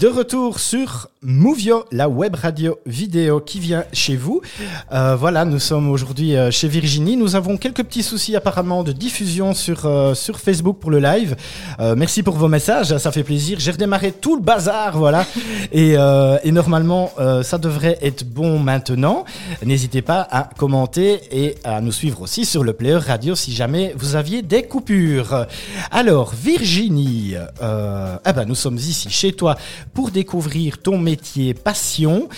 De retour sur Movio, la web radio vidéo qui vient chez vous. Euh, voilà, nous sommes aujourd'hui euh, chez Virginie. Nous avons quelques petits soucis apparemment de diffusion sur, euh, sur Facebook pour le live. Euh, merci pour vos messages, ça fait plaisir. J'ai redémarré tout le bazar, voilà. Et, et normalement, ça devrait être bon maintenant. N'hésitez pas à commenter et à nous suivre aussi sur le player radio si jamais vous aviez des coupures. Alors, Virginie, eh ben, nous sommes ici chez toi pour découvrir ton métier passion.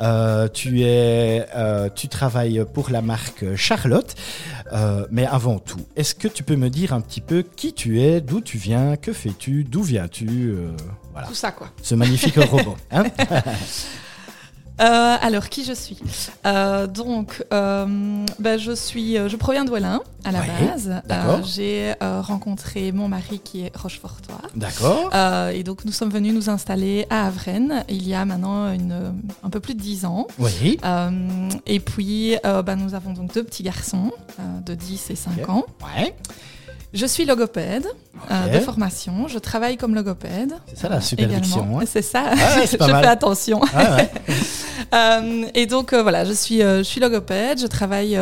Euh, tu, es, euh, tu travailles pour la marque Charlotte. Euh, mais avant tout, est-ce que tu peux me dire un petit peu qui tu es, d'où tu viens, que fais-tu, d'où viens-tu Voilà, Tout ça, quoi. ce magnifique robot. Hein Euh, alors, qui je suis Euh, Donc, euh, ben, je suis, je proviens de Wellin à la Ouais, base. J'ai rencontré mon mari qui est Rochefortois. D'accord. Et donc, nous sommes venus nous installer à Avrennes il y a maintenant une, un peu plus de 10 ans. Oui. Et puis, ben, nous avons donc deux petits garçons de 10 et 5 Ok. ans. Ouais. Je suis logopède euh, de formation. Je travaille comme logopède. C'est ça la également. hein. C'est ça. ouais, pas je fais attention. Ah ouais. Euh, et donc euh, voilà, je suis, euh, je suis logopède, je travaille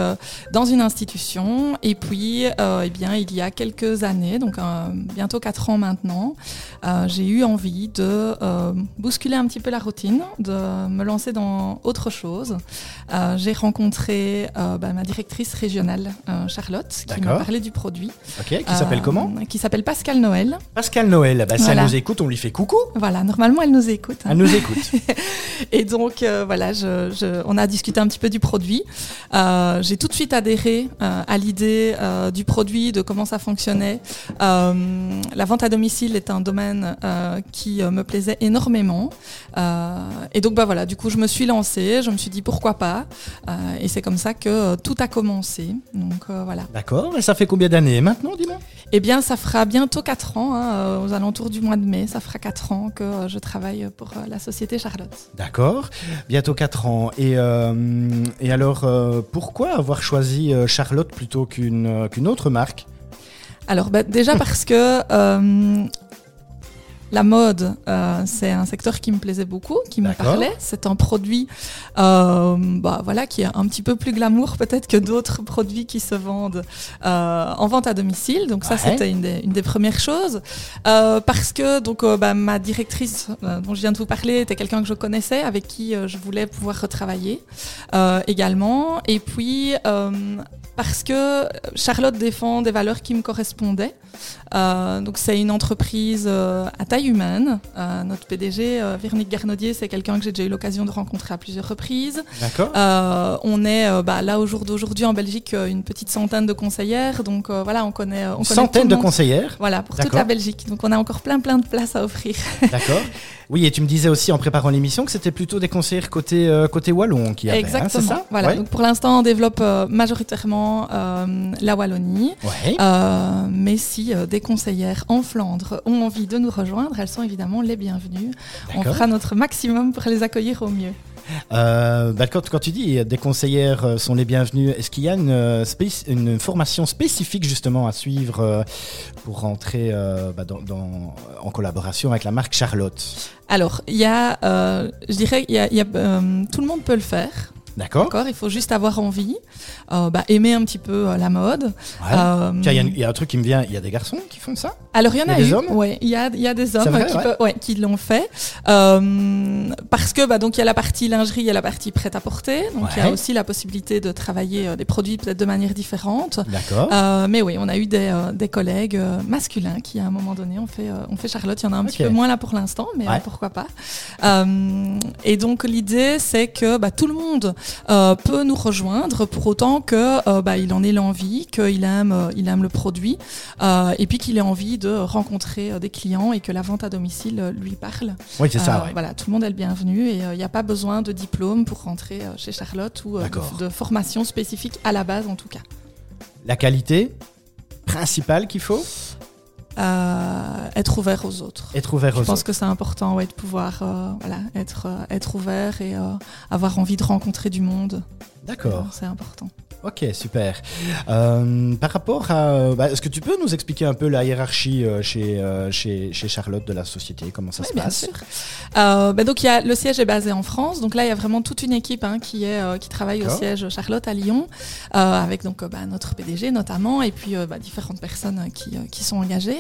dans une institution et puis euh, eh bien il y a quelques années, donc bientôt quatre ans maintenant, j'ai eu envie de euh, bousculer un petit peu la routine, de me lancer dans autre chose. J'ai rencontré bah, ma directrice régionale Charlotte qui m'a parlé du produit. Ok, qui s'appelle Euh, comment Qui s'appelle Pascal Noël. Pascal Noël. Bah, si Voilà. elle nous écoute, on lui fait coucou. Voilà, normalement elle nous écoute. hein. Elle nous écoute. Et donc euh, voilà, je, je- on a discuté un petit peu du produit. Euh, J'ai tout de suite adhéré à l'idée du produit, de comment ça fonctionnait. La vente à domicile est un domaine qui me plaisait énormément. Et donc bah voilà, du coup je me suis lancée, je me suis dit pourquoi pas. Et c'est comme ça que tout a commencé. Donc euh, voilà. D'accord. Et ça fait combien d'années maintenant, Eh bien, ça fera bientôt 4 ans, hein, euh, aux alentours du mois de mai, ça fera 4 ans que euh, je travaille pour euh, la société Charlotte. D'accord. Bientôt 4 ans. Et, euh, et alors, euh, pourquoi avoir choisi Charlotte plutôt qu'une qu'une autre marque? Alors bah, déjà parce que euh, la mode, euh, c'est un secteur qui me plaisait beaucoup, qui me parlait. C'est un produit euh, bah, voilà, qui est un petit peu plus glamour peut-être que d'autres produits qui se vendent euh, en vente à domicile. Donc ça, Ouais. c'était une des, une des premières choses. Parce que donc, bah, ma directrice dont je viens de vous parler était quelqu'un que je connaissais, avec qui je voulais pouvoir retravailler également. Et puis... parce que Charlotte défend des valeurs qui me correspondaient. Euh, donc c'est une entreprise euh, à taille humaine. Euh, notre PDG, Véronique Garnaudier, c'est quelqu'un que j'ai déjà eu l'occasion de rencontrer à plusieurs reprises. D'accord. On est bah, là au jour d'aujourd'hui en Belgique une petite centaine de conseillères. Donc voilà, on connaît, on Une connaît tout centaine le de conseillères. Voilà, pour toute la Belgique. Donc on a encore plein plein de places à offrir. D'accord. Oui, et tu me disais aussi en préparant l'émission que c'était plutôt des conseillères côté, côté Wallon qui avaient. hein, Exactement. c'est ça? Voilà. Ouais. Donc pour l'instant, on développe euh, euh, la Wallonie. Ouais. Euh, mais si euh, des conseillères en Flandre ont envie de nous rejoindre, elles sont évidemment les bienvenues. On fera notre maximum pour les accueillir au mieux. Euh, bah, quand, quand tu dis des conseillères sont les bienvenues, est-ce qu'il y a une, formation spécifique justement à suivre euh, pour rentrer euh, bah, dans, dans- en collaboration avec la marque Charlotte? Alors, il y a, je dirais, y a, y a, tout le monde peut le faire. D'accord il faut juste avoir envie, euh, bah, aimer un petit peu euh, la mode. Ouais. Euh, il y a y, un truc qui me vient, il y a des garçons qui font ça? Alors il y en y a a, eu, ouais, il y a, il y a des hommes vrai, qui, ouais. l'ont fait, parce que bah, donc il y a la partie lingerie, il y a la partie prêt à porter, donc il y a aussi la possibilité de travailler des produits peut-être de manière différente. D'accord. Mais oui, on a eu des, des collègues masculins qui, à un moment donné, ont fait, ont fait Charlotte. Il y en a un petit peu moins là pour l'instant, mais pourquoi pas. Et donc, l'idée, c'est que bah, tout le monde euh, peut nous rejoindre pour autant que euh, bah, il en ait l'envie, qu'il aime, euh, il aime le produit, et puis qu'il ait envie de rencontrer des clients et que la vente à domicile lui parle. oui, c'est ça, ouais. Voilà, tout le monde est le bienvenu et il n'y a pas besoin de diplôme pour rentrer chez Charlotte ou de, de formation spécifique à la base en tout cas. La qualité principale qu'il faut? Euh, être ouvert aux autres. Être ouvert Je aux pense autres. que c'est important ouais, de pouvoir euh, voilà, être, euh, être ouvert et avoir envie de rencontrer du monde. D'accord. C'est important. Ok, super. Euh, par rapport à, bah, est-ce que tu peux nous expliquer un peu la hiérarchie euh, chez, euh, chez chez Charlotte de la société, comment ça Oui, se bien passe? sûr. Bah, donc il y a, le siège est basé en France, donc là il y a vraiment toute une équipe hein, qui est qui travaille au siège Charlotte à Lyon, avec donc bah, notre PDG notamment, et puis bah, différentes personnes qui, qui sont engagées.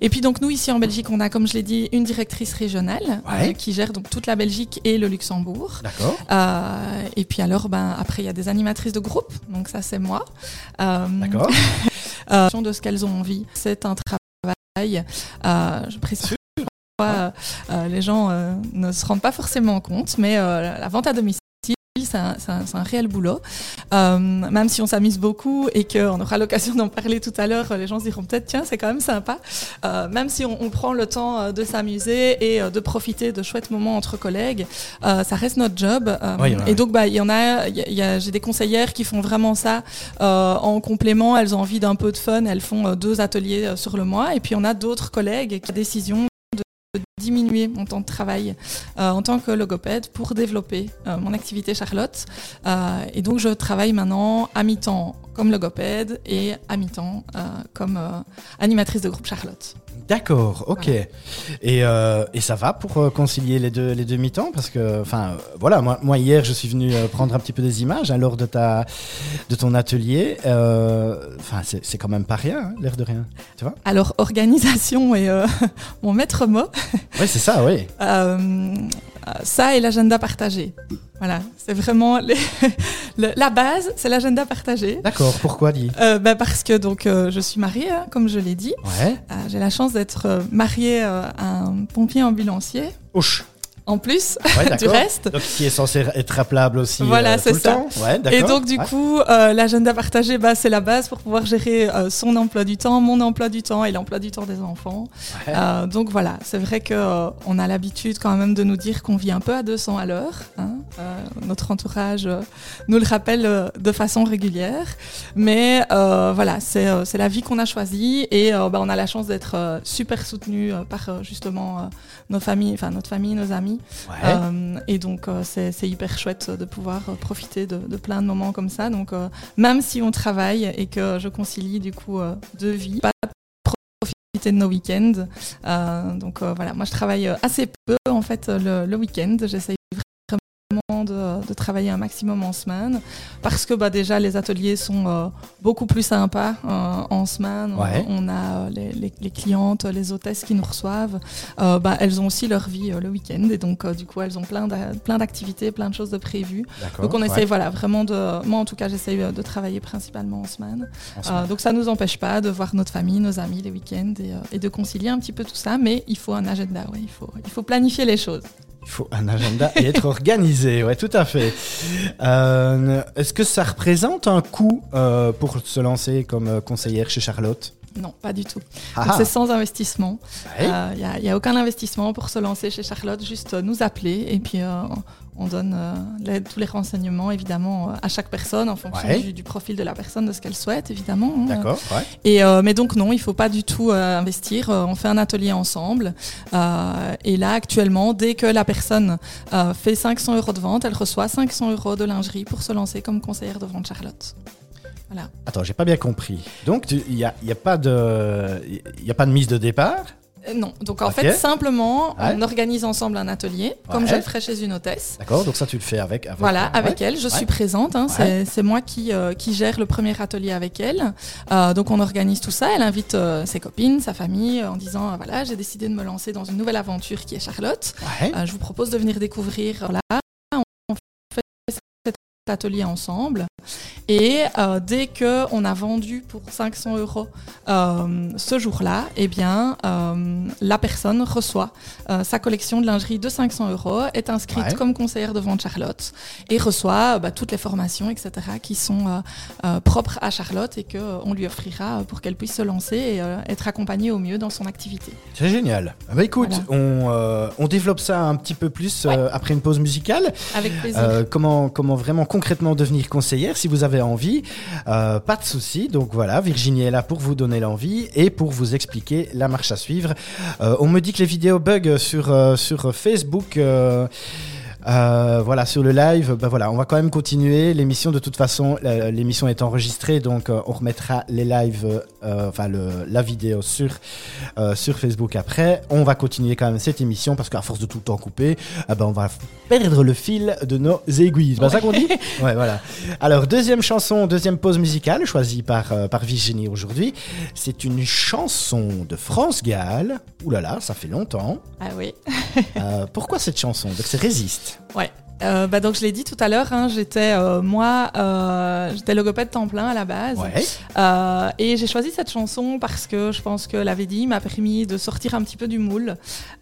Et puis donc nous ici en Belgique, on a comme je l'ai dit une directrice régionale Ouais. euh, qui gère donc toute la Belgique et le Luxembourg. D'accord. Euh, et puis alors, ben, après, il y a des animatrices de groupe, donc ça c'est moi. Euh, D'accord. euh, en fonction de ce qu'elles ont envie. C'est un travail. Je précise. euh, les gens euh, ne se rendent pas forcément compte, mais euh, la vente à domicile, c'est un, réel boulot. Euh, même si on s'amuse beaucoup et qu'on aura l'occasion d'en parler tout à l'heure, les gens se diront peut-être tiens c'est quand même sympa. Euh, même si on, on prend le temps euh, de s'amuser et de profiter de chouettes moments entre collègues, euh, ça reste notre job. Ouais. Et donc bah il y en a, j'ai des conseillères qui font vraiment ça en complément. Elles ont envie d'un peu de fun, elles font deux ateliers sur le mois. Et puis on a d'autres collègues qui ont décision diminuer mon temps de travail euh, en tant que logopède pour développer euh, mon activité Charlotte. Euh, et donc je travaille maintenant à mi-temps comme logopède et à mi-temps euh, comme euh, animatrice de groupe Charlotte. D'accord, ok. Et, euh, et ça va pour euh, concilier les deux, les deux mi-temps? Parce que, enfin, euh, voilà, moi, moi hier, je suis venu euh, prendre un petit peu des images hein, lors de, ta, de ton atelier. Euh, Enfin, c'est c'est quand même pas rien, hein, l'air de rien. Tu vois? Alors organisation est euh, mon maître mot. Oui, c'est ça, oui. Euh, ça et l'agenda partagé. Voilà, c'est vraiment les- le- la base, c'est l'agenda partagé. D'accord, pourquoi dit Euh, bah, parce que donc euh, je suis mariée, hein, comme je l'ai dit. Ouais. J'ai la chance d'être mariée à un pompier ambulancier. Ouch. En plus Ouais, du reste. Donc, qui est censé être rappelable aussi Voilà, euh, c'est tout le ça. temps Ouais. Et donc du Ouais. coup, euh, l'agenda partagé, bah, c'est la base pour pouvoir gérer euh, son emploi du temps, mon emploi du temps et l'emploi du temps des enfants. Donc voilà, c'est vrai euh, on a l'habitude quand même de nous dire qu'on vit un peu à 200 à l'heure. hein. Euh, notre entourage euh, nous le rappelle euh, de façon régulière. Mais voilà, c'est c'est la vie qu'on a choisie et bah, on a la chance d'être super soutenu par justement nos familles, enfin notre famille, nos amis. Ouais. Et donc c'est c'est hyper chouette de pouvoir profiter de, de plein de moments comme ça. Donc même si on travaille et que je concilie du coup deux vies, pas profiter de nos week-ends. Euh, donc euh, voilà, moi je travaille assez peu en fait le, le week-end. J'essaye vraiment de, de travailler un maximum en semaine parce que bah, déjà les ateliers sont euh, beaucoup plus sympas euh, en semaine. On- Ouais. On, a euh, les, les- les clientes, les hôtesses qui nous reçoivent. Bah, elles ont aussi leur vie le week-end et donc du coup elles ont plein d'a- plein d'activités, plein de choses de prévues. Donc on ouais. essaye voilà vraiment de, moi en tout cas j'essaye de travailler principalement en semaine. En donc ça nous empêche pas de voir notre famille, nos amis les week-ends et, et de concilier un petit peu tout ça, mais il faut un agenda, ouais, il faut il faut planifier les choses. Il faut un agenda et être organisé, ouais, tout à fait. Euh, Est-ce que ça représente un coût euh, pour se lancer comme euh, conseillère chez Charlotte? Non, pas du tout. Ah, C'est sans investissement. ouais. Il n'y a, aucun investissement pour se lancer chez Charlotte, juste nous appeler et puis on donne euh, les- tous les renseignements évidemment euh, à chaque personne en fonction Ouais. du, du profil de la personne, de ce qu'elle souhaite évidemment. hein. D'accord, ouais. Et euh, mais donc non, il faut pas du tout investir. On fait un atelier ensemble. Et là actuellement, dès que la personne fait 500 euros de vente, elle reçoit 500 euros de lingerie pour se lancer comme conseillère de vente Charlotte. Voilà. Attends, j'ai pas bien compris. Donc, il n'y a, y a, pas de- y a pas de mise de départ non, donc en fait simplement, Ouais. on organise ensemble un atelier, comme Ouais. je le ferais chez une hôtesse. D'accord, donc ça, tu le fais avec. avec Voilà, euh, avec ouais. elle, je suis présente. hein, c'est- moi qui, euh, qui gère le premier atelier avec elle. Euh, donc on organise tout ça. Elle invite euh, ses copines, sa famille, euh, en disant euh, voilà, j'ai décidé de me lancer dans une nouvelle aventure qui est Charlotte. Euh, je vous propose de venir découvrir. Voilà, atelier ensemble. Et euh, dès que on a vendu pour 500 euros euh, ce jour-là, eh bien, euh, la personne reçoit euh, sa collection de lingerie de 500 euros, est inscrite Ouais. comme conseillère de vente Charlotte et reçoit bah, toutes les formations, etc., qui sont propres à Charlotte et que euh, on lui offrira pour qu'elle puisse se lancer et être accompagnée au mieux dans son activité. C'est génial. Ah bah écoute, Voilà. on, on développe ça un petit peu plus après une pause musicale. Avec plaisir. Comment, comment vraiment concrètement devenir conseillère, si vous avez envie, euh, pas de souci. Donc voilà, Virginie est là pour vous donner l'envie et pour vous expliquer la marche à suivre. Euh, on me dit que les vidéos bug sur, euh, sur Facebook. Euh, euh, voilà, sur le live, ben voilà, on va quand même continuer. L'émission, de toute façon, la- l'émission est enregistrée, donc euh, on remettra les lives, euh, enfin le, la vidéo sur, euh, sur Facebook après. On va continuer quand même cette émission parce qu'à force de tout le temps couper, ben on va perdre le fil de nos aiguilles. C'est pas ça qu'on dit? Ouais, voilà. Alors, deuxième chanson, deuxième pause musicale choisie par, euh, par Virginie aujourd'hui. C'est une chanson de France Gall. Ouh là là, ça fait longtemps. Ah oui. Euh, pourquoi cette chanson? Donc, c'est Résiste. Ouais. Euh, bah donc je l'ai dit tout à l'heure, hein, j'étais euh, moi, euh, j'étais logopède temps plein à la base, Ouais. Euh, et j'ai choisi cette chanson parce que je pense que la VDI m'a permis de sortir un petit peu du moule,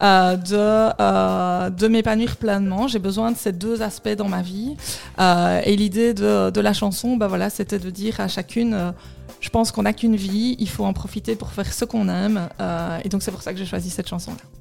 euh, de de m'épanouir pleinement. J'ai besoin de ces deux aspects dans ma vie, et l'idée de, de la chanson, bah voilà, c'était de dire à chacune. je pense qu'on n'a qu'une vie, il faut en profiter pour faire ce qu'on aime, et donc c'est pour ça que j'ai choisi cette chanson-là.